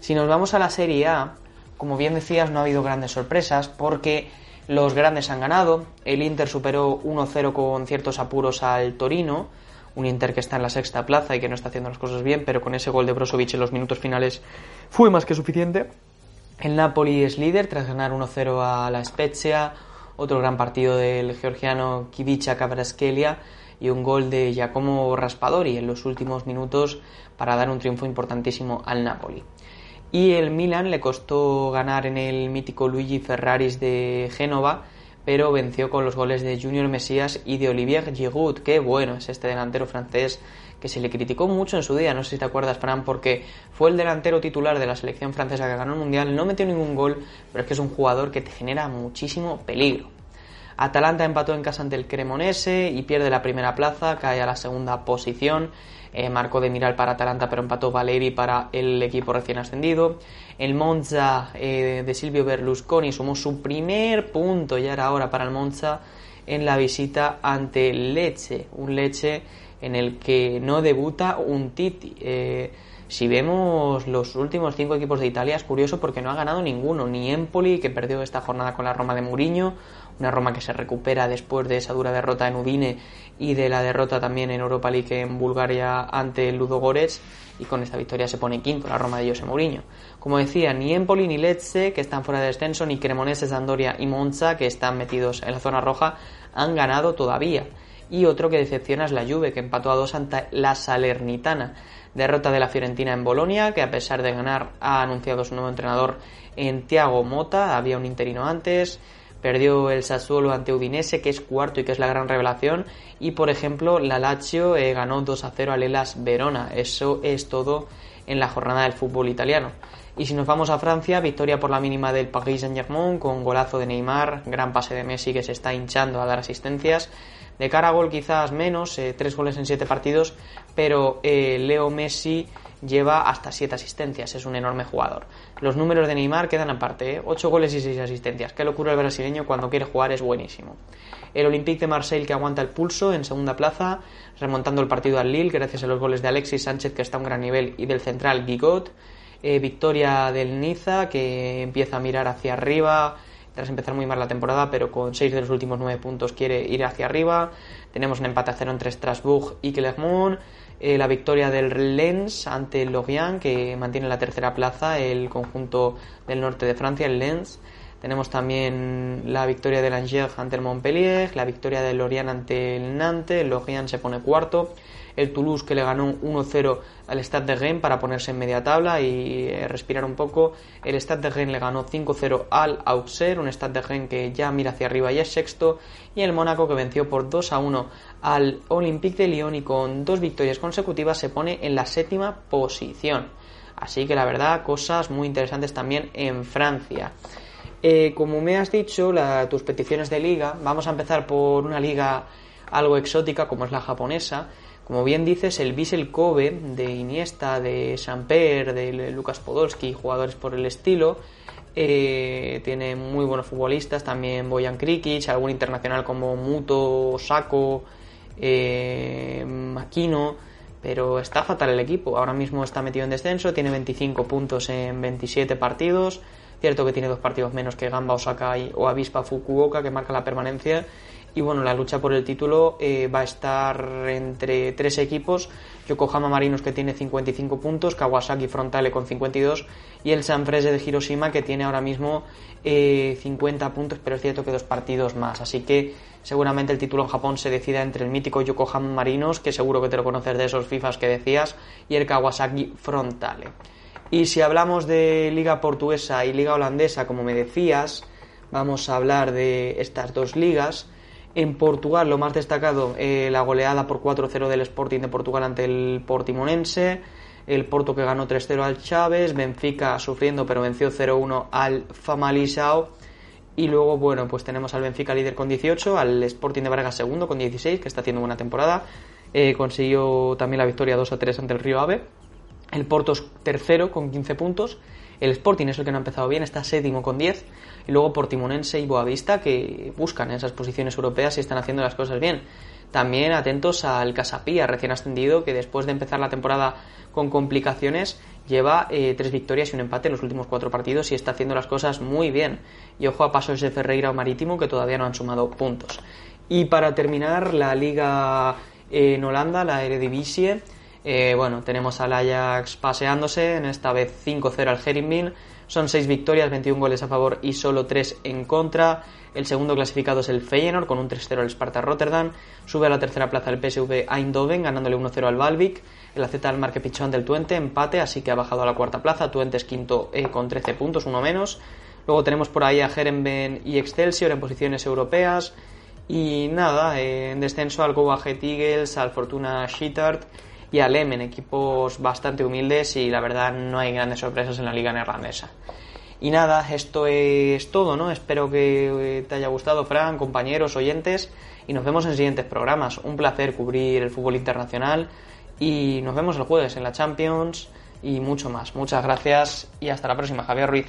Si nos vamos a la Serie A, como bien decías, no ha habido grandes sorpresas porque los grandes han ganado. El Inter superó 1-0 con ciertos apuros al Torino, un Inter que está en la sexta plaza y que no está haciendo las cosas bien, pero con ese gol de Brozovic en los minutos finales fue más que suficiente. El Napoli es líder tras ganar 1-0 a la Spezia, otro gran partido del georgiano Kivicha Kavraskelia y un gol de Giacomo Raspadori en los últimos minutos para dar un triunfo importantísimo al Napoli. Y el Milan le costó ganar en el mítico Luigi Ferraris de Génova, pero venció con los goles de Junior Mesías y de Olivier Giroud. Qué bueno es este delantero francés que se le criticó mucho en su día, no sé si te acuerdas, Fran, porque fue el delantero titular de la selección francesa que ganó el Mundial, no metió ningún gol, pero es que es un jugador que te genera muchísimo peligro. Atalanta empató en casa ante el Cremonese y pierde la primera plaza, cae a la segunda posición. Eh, marcó de Miral para Atalanta, pero empató Valeri para el equipo recién ascendido. El Monza eh, de Silvio Berlusconi sumó su primer punto, ya era hora para el Monza, en la visita ante Leche. Un Leche en el que no debuta un Titi. Eh, si vemos los últimos cinco equipos de Italia es curioso porque no ha ganado ninguno, ni Empoli, que perdió esta jornada con la Roma de Mourinho, una Roma que se recupera después de esa dura derrota en Udine y de la derrota también en Europa League en Bulgaria ante Ludo Goretz y con esta victoria se pone quinto la Roma de José Mourinho. Como decía, ni Empoli ni Lecce, que están fuera de descenso, ni Cremonese, Sampdoria y Monza, que están metidos en la zona roja, han ganado todavía. Y otro que decepciona es la Juve, que empató a dos ante la Salernitana. Derrota de la Fiorentina en Bolonia, que a pesar de ganar ha anunciado su nuevo entrenador en Thiago Mota, había un interino antes. Perdió el Sassuolo ante Udinese, que es cuarto y que es la gran revelación. Y por ejemplo, la Lazio eh, ganó 2 a 0 al Elas Verona. Eso es todo en la jornada del fútbol italiano. Y si nos vamos a Francia, victoria por la mínima del Paris Saint-Germain con golazo de Neymar, gran pase de Messi que se está hinchando a dar asistencias. De cara gol quizás menos, eh, tres goles en siete partidos, pero eh, Leo Messi lleva hasta 7 asistencias, es un enorme jugador. Los números de Neymar quedan aparte, ¿eh? 8 goles y 6 asistencias. Qué locura el brasileño cuando quiere jugar es buenísimo. El Olympique de Marseille que aguanta el pulso en segunda plaza, remontando el partido al Lille gracias a los goles de Alexis Sánchez que está a un gran nivel y del central Gigot. Victoria del Niza que empieza a mirar hacia arriba tras empezar muy mal la temporada, pero con 6 de los últimos 9 puntos quiere ir hacia arriba. Tenemos un empate a cero entre Strasbourg y Clermont. Eh, la victoria del Lens ante el Lorient, que mantiene la tercera plaza, el conjunto del norte de Francia, el Lens. Tenemos también la victoria del Angers ante el Montpellier, la victoria del Lorient ante el Nantes, el Lorient se pone cuarto el Toulouse que le ganó 1-0 al Stade de Rennes para ponerse en media tabla y eh, respirar un poco. El Stade de Rennes le ganó 5-0 al Auxerre, un Stade de Rennes que ya mira hacia arriba y es sexto. Y el Mónaco que venció por 2-1 al Olympique de Lyon y con dos victorias consecutivas se pone en la séptima posición. Así que la verdad, cosas muy interesantes también en Francia. Eh, como me has dicho, tus peticiones de liga, vamos a empezar por una liga algo exótica como es la japonesa. Como bien dices, el Vissel Kobe de Iniesta, de Samper, de Lucas Podolski, jugadores por el estilo, eh, tiene muy buenos futbolistas, también Boyan Krikic, algún internacional como Muto, Sako, eh, Makino, pero está fatal el equipo. Ahora mismo está metido en descenso, tiene 25 puntos en 27 partidos. Cierto que tiene dos partidos menos que Gamba Osaka o Avispa Fukuoka, que marca la permanencia y bueno, la lucha por el título eh, va a estar entre tres equipos, Yokohama Marinos que tiene 55 puntos, Kawasaki Frontale con 52 y el Sanfrecce de Hiroshima que tiene ahora mismo 50 eh, puntos, pero es cierto que dos partidos más, así que seguramente el título en Japón se decida entre el mítico Yokohama Marinos, que seguro que te lo conoces de esos FIFAs que decías, y el Kawasaki Frontale. Y si hablamos de liga portuguesa y liga holandesa, como me decías, vamos a hablar de estas dos ligas. En Portugal, lo más destacado, eh, la goleada por 4-0 del Sporting de Portugal ante el Portimonense. El Porto que ganó 3-0 al Chávez. Benfica sufriendo, pero venció 0-1 al Famalisao. Y luego, bueno, pues tenemos al Benfica líder con 18, al Sporting de Braga segundo con 16, que está haciendo buena temporada. Eh, consiguió también la victoria 2-3 ante el Río Ave. El Porto es tercero con 15 puntos. El Sporting es el que no ha empezado bien, está séptimo con 10 y luego Portimonense y Boavista que buscan esas posiciones europeas y están haciendo las cosas bien. También atentos al Casapía, recién ascendido, que después de empezar la temporada con complicaciones lleva eh, tres victorias y un empate en los últimos cuatro partidos y está haciendo las cosas muy bien. Y ojo a pasos de Ferreira o Marítimo que todavía no han sumado puntos. Y para terminar, la liga en Holanda, la Eredivisie, eh, bueno, tenemos al Ajax paseándose, en esta vez 5-0 al Herenveen son 6 victorias, 21 goles a favor y solo 3 en contra. El segundo clasificado es el Feyenoord con un 3-0 al Sparta Rotterdam. Sube a la tercera plaza el PSV Eindhoven ganándole 1-0 al Valvik. El AZ al Marque Pichón del Twente, empate, así que ha bajado a la cuarta plaza. Twente es quinto eh, con 13 puntos, uno menos. Luego tenemos por ahí a Herenben y Excelsior en posiciones europeas. Y nada, eh, en descenso al Go Eagles, al Fortuna Schittart y al Emen, equipos bastante humildes y la verdad no hay grandes sorpresas en la liga neerlandesa. Y nada, esto es todo, ¿no? Espero que te haya gustado, Fran, compañeros, oyentes, y nos vemos en siguientes programas. Un placer cubrir el fútbol internacional y nos vemos el jueves en la Champions y mucho más. Muchas gracias y hasta la próxima, Javier Ruiz.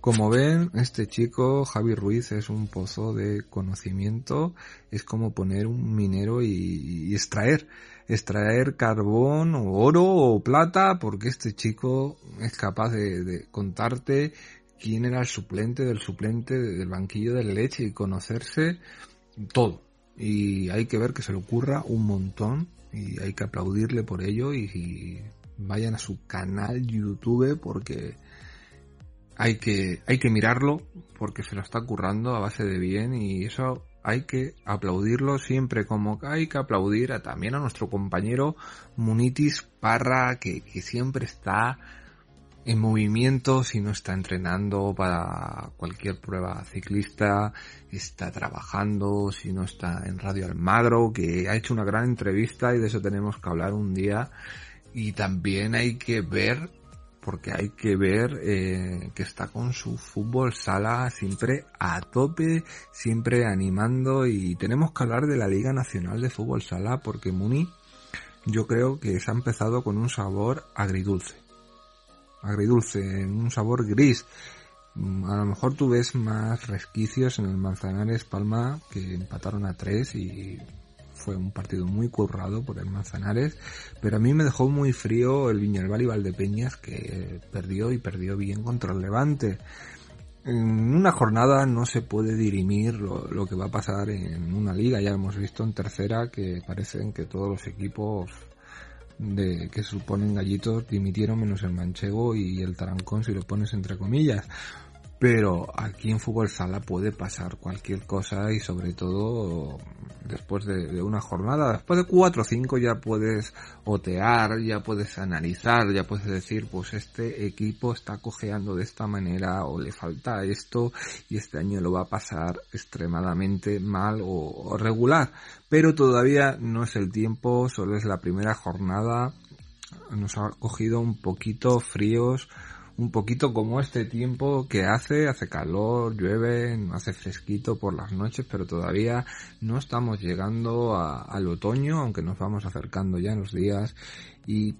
Como ven, este chico, Javi Ruiz, es un pozo de conocimiento, es como poner un minero y, extraer, extraer carbón o oro o plata, porque este chico es capaz de, contarte quién era el suplente del suplente del banquillo de leche y conocerse todo. Y hay que ver que se le ocurra un montón y hay que aplaudirle por ello y, y vayan a su canal YouTube porque hay que, hay que mirarlo porque se lo está currando a base de bien y eso hay que aplaudirlo siempre como hay que aplaudir a, también a nuestro compañero Munitis Parra que, que siempre está en movimiento, si no está entrenando para cualquier prueba ciclista, está trabajando, si no está en Radio Almagro, que ha hecho una gran entrevista y de eso tenemos que hablar un día. Y también hay que ver porque hay que ver eh, que está con su fútbol sala siempre a tope, siempre animando y tenemos que hablar de la Liga Nacional de Fútbol Sala porque Muni yo creo que se ha empezado con un sabor agridulce. Agridulce, un sabor gris. A lo mejor tú ves más resquicios en el Manzanares Palma que empataron a tres y fue un partido muy currado por el Manzanares, pero a mí me dejó muy frío el Viñalbal y Valdepeñas que perdió y perdió bien contra el Levante. En una jornada no se puede dirimir lo, que va a pasar en una liga, ya hemos visto en tercera que parecen que todos los equipos de que suponen gallitos dimitieron menos el manchego y el tarancón si lo pones entre comillas pero aquí en fútbol sala puede pasar cualquier cosa y sobre todo después de, una jornada, después de cuatro o cinco ya puedes otear, ya puedes analizar, ya puedes decir pues este equipo está cojeando de esta manera o le falta esto y este año lo va a pasar extremadamente mal o regular, pero todavía no es el tiempo, solo es la primera jornada, nos ha cogido un poquito fríos un poquito como este tiempo que hace, hace calor, llueve, hace fresquito por las noches, pero todavía no estamos llegando al otoño, aunque nos vamos acercando ya en los días y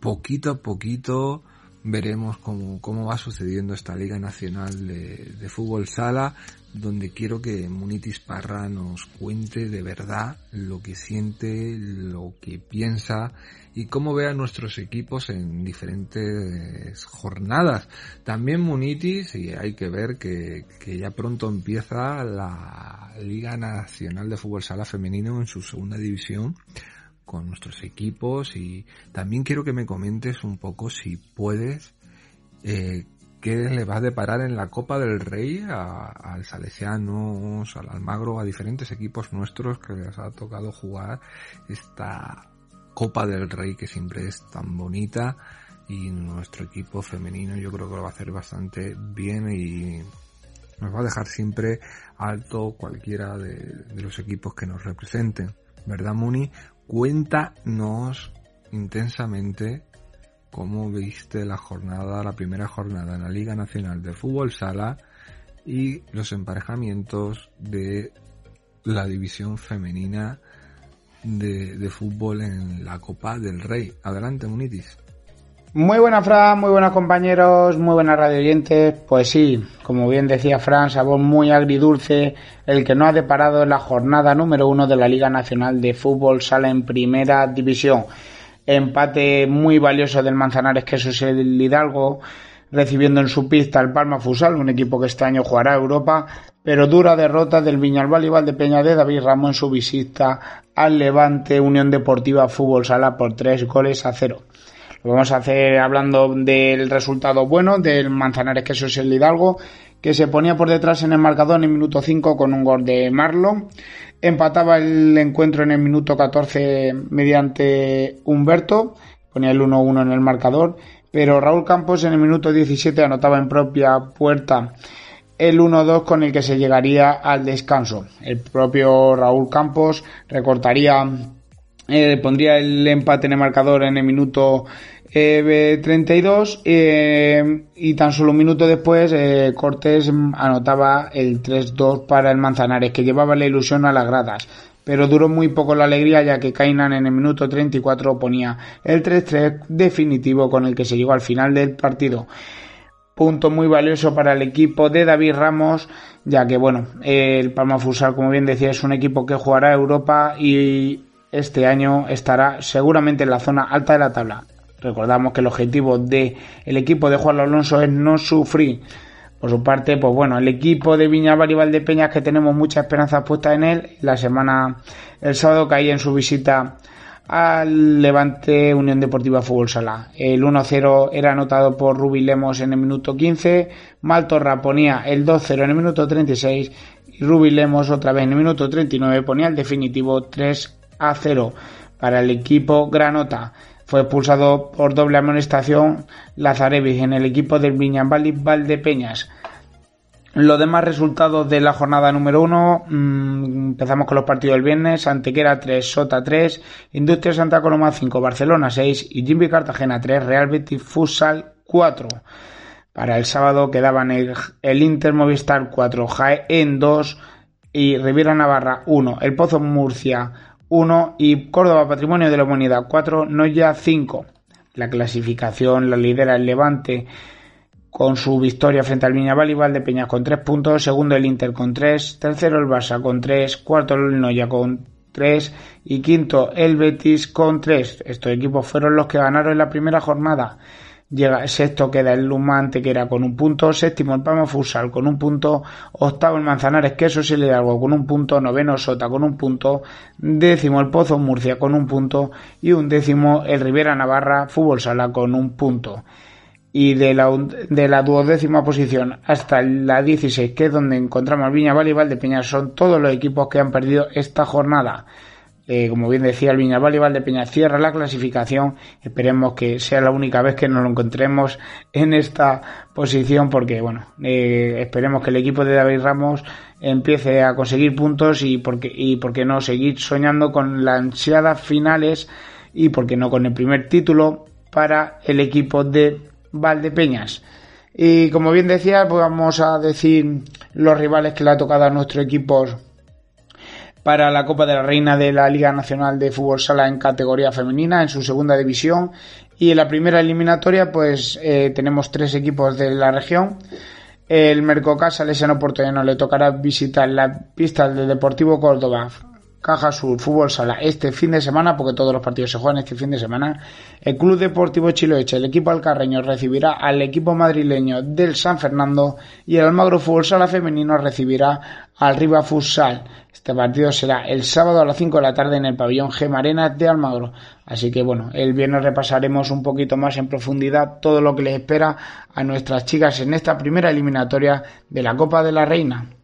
poquito a poquito veremos cómo, cómo va sucediendo esta Liga Nacional de, de Fútbol Sala donde quiero que Munitis Parra nos cuente de verdad lo que siente, lo que piensa y cómo ve a nuestros equipos en diferentes jornadas. También Munitis, y hay que ver que, ya pronto empieza la Liga Nacional de Fútbol Sala Femenino en su segunda división con nuestros equipos y también quiero que me comentes un poco si puedes eh, qué le va a deparar en la Copa del Rey al Salesianos, al Almagro, a diferentes equipos nuestros que les ha tocado jugar esta Copa del Rey que siempre es tan bonita y nuestro equipo femenino yo creo que lo va a hacer bastante bien y nos va a dejar siempre alto cualquiera de, los equipos que nos representen. ¿Verdad, Muni? Cuéntanos intensamente cómo viste la jornada, la primera jornada en la Liga Nacional de Fútbol Sala y los emparejamientos de la división femenina de, fútbol en la Copa del Rey. Adelante, Munitis. Muy buena Fran, muy buenos compañeros, muy buenas radio oyentes. Pues sí, como bien decía Fran, sabor muy agridulce, el que no ha deparado en la jornada número uno de la Liga Nacional de Fútbol Sala en Primera División empate muy valioso del Manzanares que es el Hidalgo, recibiendo en su pista el Palma Fusal, un equipo que este año jugará Europa, pero dura derrota del Viñalbal y Valdepeña de David Ramos en su visita al Levante Unión Deportiva Fútbol Sala por tres goles a cero. Lo vamos a hacer hablando del resultado bueno del Manzanares que es el Hidalgo, que se ponía por detrás en el marcador en el minuto 5 con un gol de Marlon. Empataba el encuentro en el minuto 14 mediante Humberto, ponía el 1-1 en el marcador, pero Raúl Campos en el minuto 17 anotaba en propia puerta el 1-2 con el que se llegaría al descanso. El propio Raúl Campos recortaría, eh, pondría el empate en el marcador en el minuto 32 eh, y tan solo un minuto después eh, Cortés anotaba el 3-2 para el Manzanares que llevaba la ilusión a las gradas pero duró muy poco la alegría ya que Kainan en el minuto 34 ponía el 3-3 definitivo con el que se llegó al final del partido punto muy valioso para el equipo de David Ramos ya que bueno el Palma Fusal como bien decía es un equipo que jugará Europa y este año estará seguramente en la zona alta de la tabla Recordamos que el objetivo del el equipo de Juan Alonso es no sufrir. Por su parte, pues bueno, el equipo de Viñabar y Valdepeñas que tenemos muchas esperanzas puestas en él. La semana, el sábado caía en su visita al Levante Unión Deportiva Fútbol Sala. El 1-0 era anotado por Rubi Lemos en el minuto 15, Maltorra ponía el 2-0 en el minuto 36 y Rubi Lemos otra vez en el minuto 39 ponía el definitivo 3-0 para el equipo Granota. Fue expulsado por doble amonestación Lazarevis en el equipo del Viñambali Valdepeñas. Los demás resultados de la jornada número 1, mm, empezamos con los partidos del viernes, Antequera 3, Sota 3, Industria Santa Coloma 5, Barcelona 6 y Jimmy Cartagena 3, Real Betis Futsal 4. Para el sábado quedaban el, el Inter Movistar 4, Jaén 2 y Riviera Navarra 1, el Pozo Murcia 1 y Córdoba Patrimonio de la Humanidad 4, Noya 5. La clasificación la lidera el Levante con su victoria frente al Viñaval y de Peñas con 3 puntos, segundo el Inter con 3, tercero el Barça con 3, cuarto el Noya con 3 y quinto el Betis con 3. Estos equipos fueron los que ganaron en la primera jornada. Llega, sexto queda el Luma era con un punto, séptimo el Palma Futsal con un punto, octavo el Manzanares Queso le algo con un punto, noveno Sota con un punto, décimo el Pozo Murcia con un punto. Y un décimo el Rivera Navarra Fútbol Sala con un punto. Y de la, de la duodécima posición hasta la 16, que es donde encontramos Viña Valle y Peña son todos los equipos que han perdido esta jornada. Eh, como bien decía el Viñalbal y Valdepeña cierra la clasificación. Esperemos que sea la única vez que nos lo encontremos en esta posición porque, bueno, eh, esperemos que el equipo de David Ramos empiece a conseguir puntos y porque, y porque no seguir soñando con las ansiadas finales y porque no con el primer título para el equipo de Valdepeñas. Y como bien decía, pues vamos a decir los rivales que le ha tocado a nuestro equipo para la Copa de la Reina de la Liga Nacional de Fútbol Sala en categoría femenina, en su segunda división. Y en la primera eliminatoria, pues eh, tenemos tres equipos de la región. El Mercocasa Salesiano Portollano le tocará visitar la pista del Deportivo Córdoba Caja Sur Fútbol Sala este fin de semana, porque todos los partidos se juegan este fin de semana. El Club Deportivo Chiloeche, el equipo alcarreño, recibirá al equipo madrileño del San Fernando y el Almagro Fútbol Sala femenino recibirá al Riva Futsal. Este partido será el sábado a las 5 de la tarde en el pabellón Gemarena de Almagro. Así que bueno, el viernes repasaremos un poquito más en profundidad todo lo que les espera a nuestras chicas en esta primera eliminatoria de la Copa de la Reina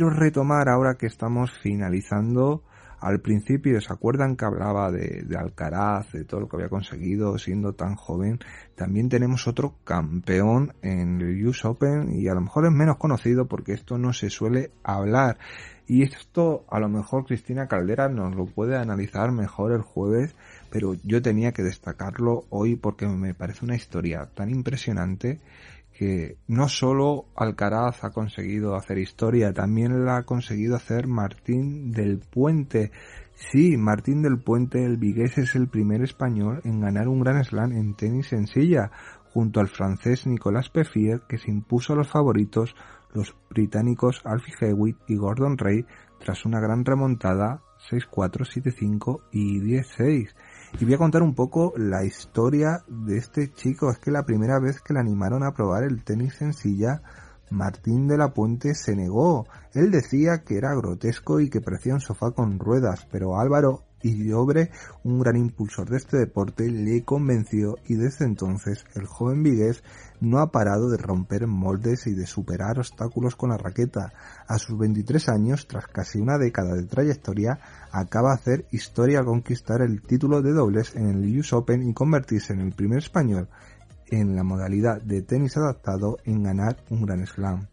quiero retomar ahora que estamos finalizando. Al principio, ¿se acuerdan que hablaba de, Alcaraz, de todo lo que había conseguido siendo tan joven? También tenemos otro campeón en el US Open y a lo mejor es menos conocido porque esto no se suele hablar. Y esto a lo mejor Cristina Caldera nos lo puede analizar mejor el jueves, pero yo tenía que destacarlo hoy porque me parece una historia tan impresionante que no solo Alcaraz ha conseguido hacer historia, también la ha conseguido hacer Martín del Puente. Sí, Martín del Puente, el vigués, es el primer español en ganar un gran slam en tenis en silla, junto al francés Nicolas Peffier, que se impuso a los favoritos, los británicos Alfie Hewitt y Gordon Ray, tras una gran remontada 6-4, 7-5 y 10-6. Y voy a contar un poco la historia de este chico. Es que la primera vez que le animaron a probar el tenis en silla, Martín de la Puente se negó. Él decía que era grotesco y que parecía un sofá con ruedas, pero Álvaro y Llobre, un gran impulsor de este deporte, le convenció y desde entonces el joven vigués no ha parado de romper moldes y de superar obstáculos con la raqueta. A sus 23 años, tras casi una década de trayectoria, acaba de hacer historia al conquistar el título de dobles en el US Open y convertirse en el primer español en la modalidad de tenis adaptado en ganar un Gran Slam.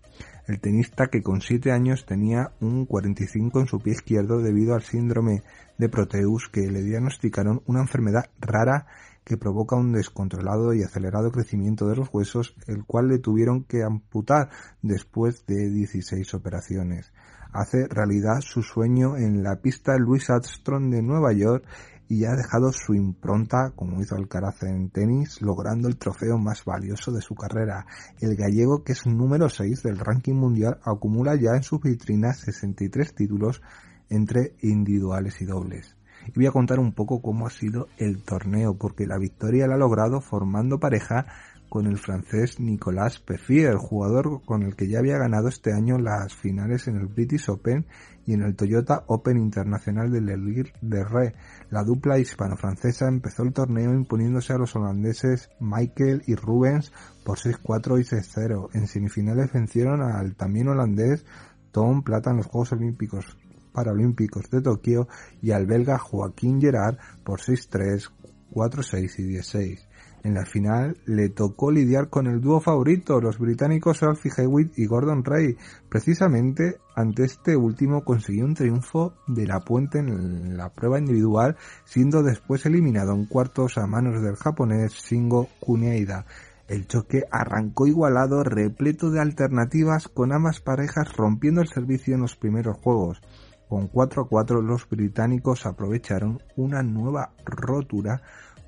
El tenista que con 7 años tenía un 45 en su pie izquierdo debido al síndrome de Proteus que le diagnosticaron una enfermedad rara que provoca un descontrolado y acelerado crecimiento de los huesos, el cual le tuvieron que amputar después de 16 operaciones. Hace realidad su sueño en la pista Louis Armstrong de Nueva York y ha dejado su impronta, como hizo Alcaraz en tenis, logrando el trofeo más valioso de su carrera. El gallego, que es número 6 del ranking mundial, acumula ya en sus vitrinas 63 títulos entre individuales y dobles. Y voy a contar un poco cómo ha sido el torneo, porque la victoria la ha logrado formando pareja con el francés Nicolas Peffier, el jugador con el que ya había ganado este año las finales en el British Open y en el Toyota Open Internacional de Lille de Ré. La dupla hispano-francesa empezó el torneo imponiéndose a los holandeses Michael y Rubens por 6-4 y 6-0. En semifinales vencieron al también holandés Tom Plata en los Juegos Olímpicos Paralímpicos de Tokio y al belga Joaquín Gerard por 6-3, 4-6 y 16. En la final le tocó lidiar con el dúo favorito, los británicos Alfie Hewitt y Gordon Ray. Precisamente ante este último consiguió un triunfo de la puente en la prueba individual, siendo después eliminado en cuartos a manos del japonés Shingo Kuniaida. El choque arrancó igualado, repleto de alternativas, con ambas parejas rompiendo el servicio en los primeros juegos. Con 4 a 4 los británicos aprovecharon una nueva rotura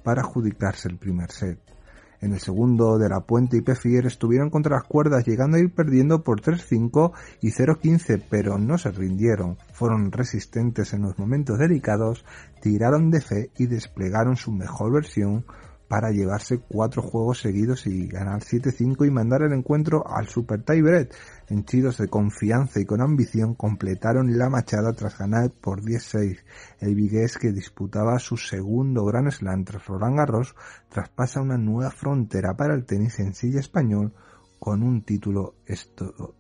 para adjudicarse el primer set. En el segundo, De La Puente y Pefier estuvieron contra las cuerdas llegando a ir perdiendo por 3-5 y 0-15, pero no se rindieron. Fueron resistentes en los momentos delicados, tiraron de fe y desplegaron su mejor versión para llevarse cuatro juegos seguidos y ganar 7-5 y mandar el encuentro al Super Tiebreak. Henchidos de confianza y con ambición completaron la machada tras ganar por 10-6. El vigués que disputaba su segundo Gran Slam tras Roland Garros traspasa una nueva frontera para el tenis en silla español con un título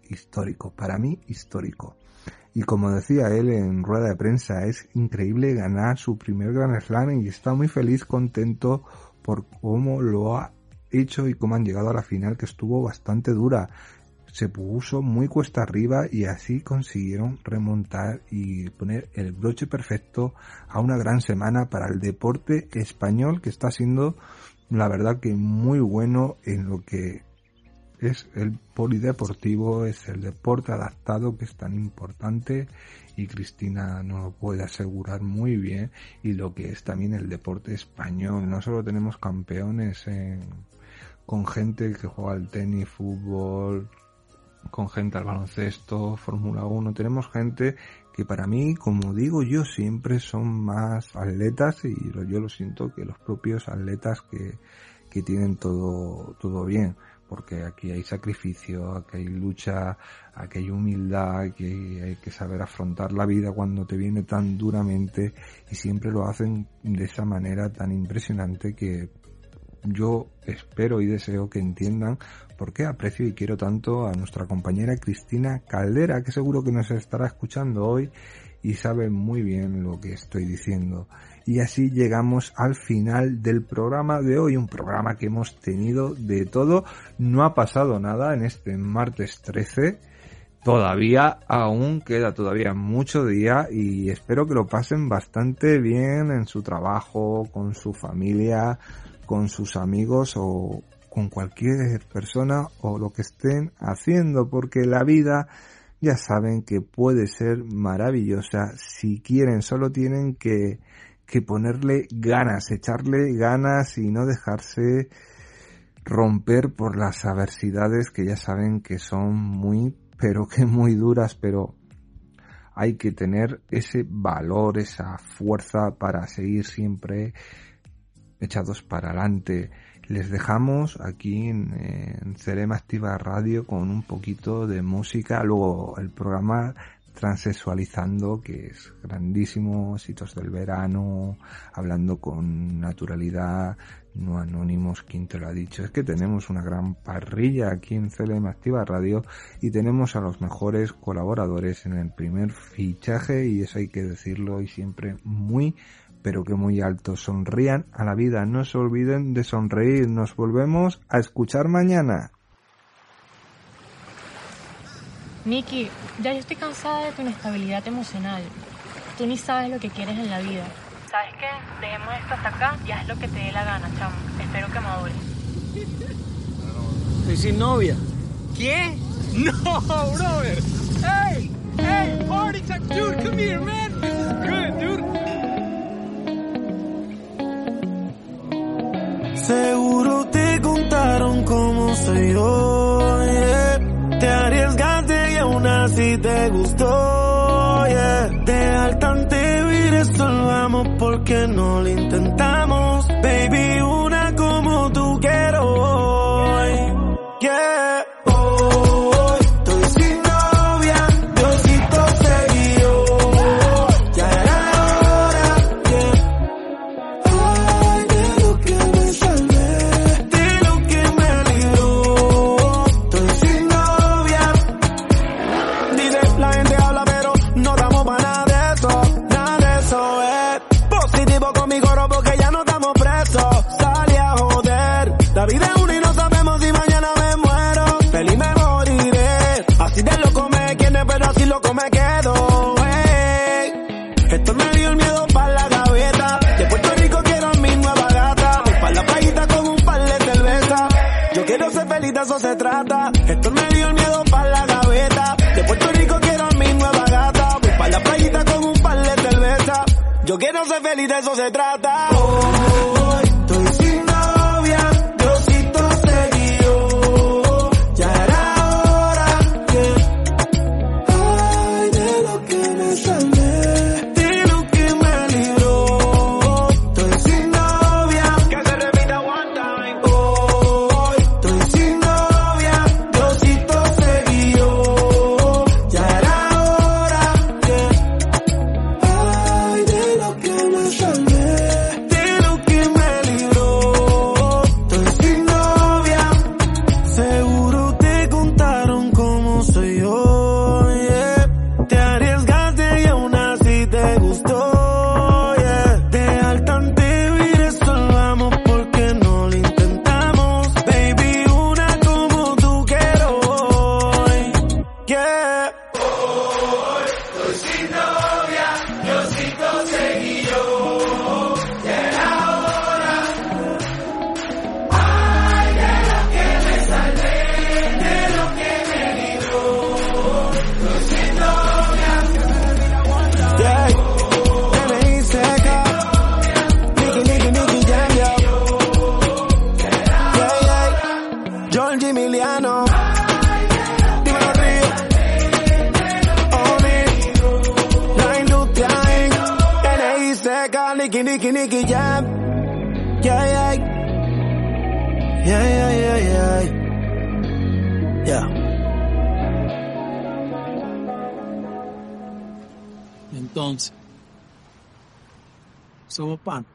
histórico, para mí histórico. Y como decía él en rueda de prensa, es increíble ganar su primer Gran Slam y está muy feliz, contento por cómo lo ha hecho y cómo han llegado a la final que estuvo bastante dura. Se puso muy cuesta arriba y así consiguieron remontar y poner el broche perfecto a una gran semana para el deporte español que está siendo la verdad que muy bueno en lo que es el polideportivo, es el deporte adaptado que es tan importante y Cristina nos lo puede asegurar muy bien y lo que es también el deporte español. No solo tenemos campeones con gente que juega al tenis, fútbol, con gente al baloncesto, Fórmula 1, tenemos gente que para mí, como digo yo, siempre son más atletas y yo lo siento que los propios atletas que, que tienen todo, todo bien. Porque aquí hay sacrificio, aquí hay lucha, aquí hay humildad, aquí hay que saber afrontar la vida cuando te viene tan duramente y siempre lo hacen de esa manera tan impresionante que yo espero y deseo que entiendan por qué aprecio y quiero tanto a nuestra compañera Cristina Caldera, que seguro que nos estará escuchando hoy y sabe muy bien lo que estoy diciendo. Y así llegamos al final del programa de hoy, un programa que hemos tenido de todo. No ha pasado nada en este martes 13. Todavía aún queda todavía mucho día y espero que lo pasen bastante bien en su trabajo, con su familia, con sus amigos o con cualquier persona o lo que estén haciendo porque la vida ya saben que puede ser maravillosa. Si quieren, solo tienen que, que ponerle ganas, echarle ganas y no dejarse romper por las adversidades que ya saben que son muy, pero que muy duras, pero hay que tener ese valor, esa fuerza para seguir siempre echados para adelante. Les dejamos aquí en, en Activa Radio con un poquito de música, luego el programa Transexualizando, que es grandísimo, Sitos del Verano, hablando con naturalidad, no anónimos, quien te lo ha dicho. Es que tenemos una gran parrilla aquí en CLM Activa Radio y tenemos a los mejores colaboradores en el primer fichaje y eso hay que decirlo y siempre muy pero que muy alto. Sonrían a la vida, no se olviden de sonreír. Nos volvemos a escuchar mañana. Miki, ya yo estoy cansada de tu inestabilidad emocional. Tú ni sabes lo que quieres en la vida. ¿Sabes qué? Dejemos esto hasta acá y haz lo que te dé la gana, chamo. Espero que madures. Estoy sin novia. ¿Qué? No, brother. Hey, hey, party dude, come here, man. This is good, dude. Seguro te contaron cómo soy yo. Te arriesgaste y aún así te gustó. Yeah. De al tante resolvamos porque no lo intentamos. Fun.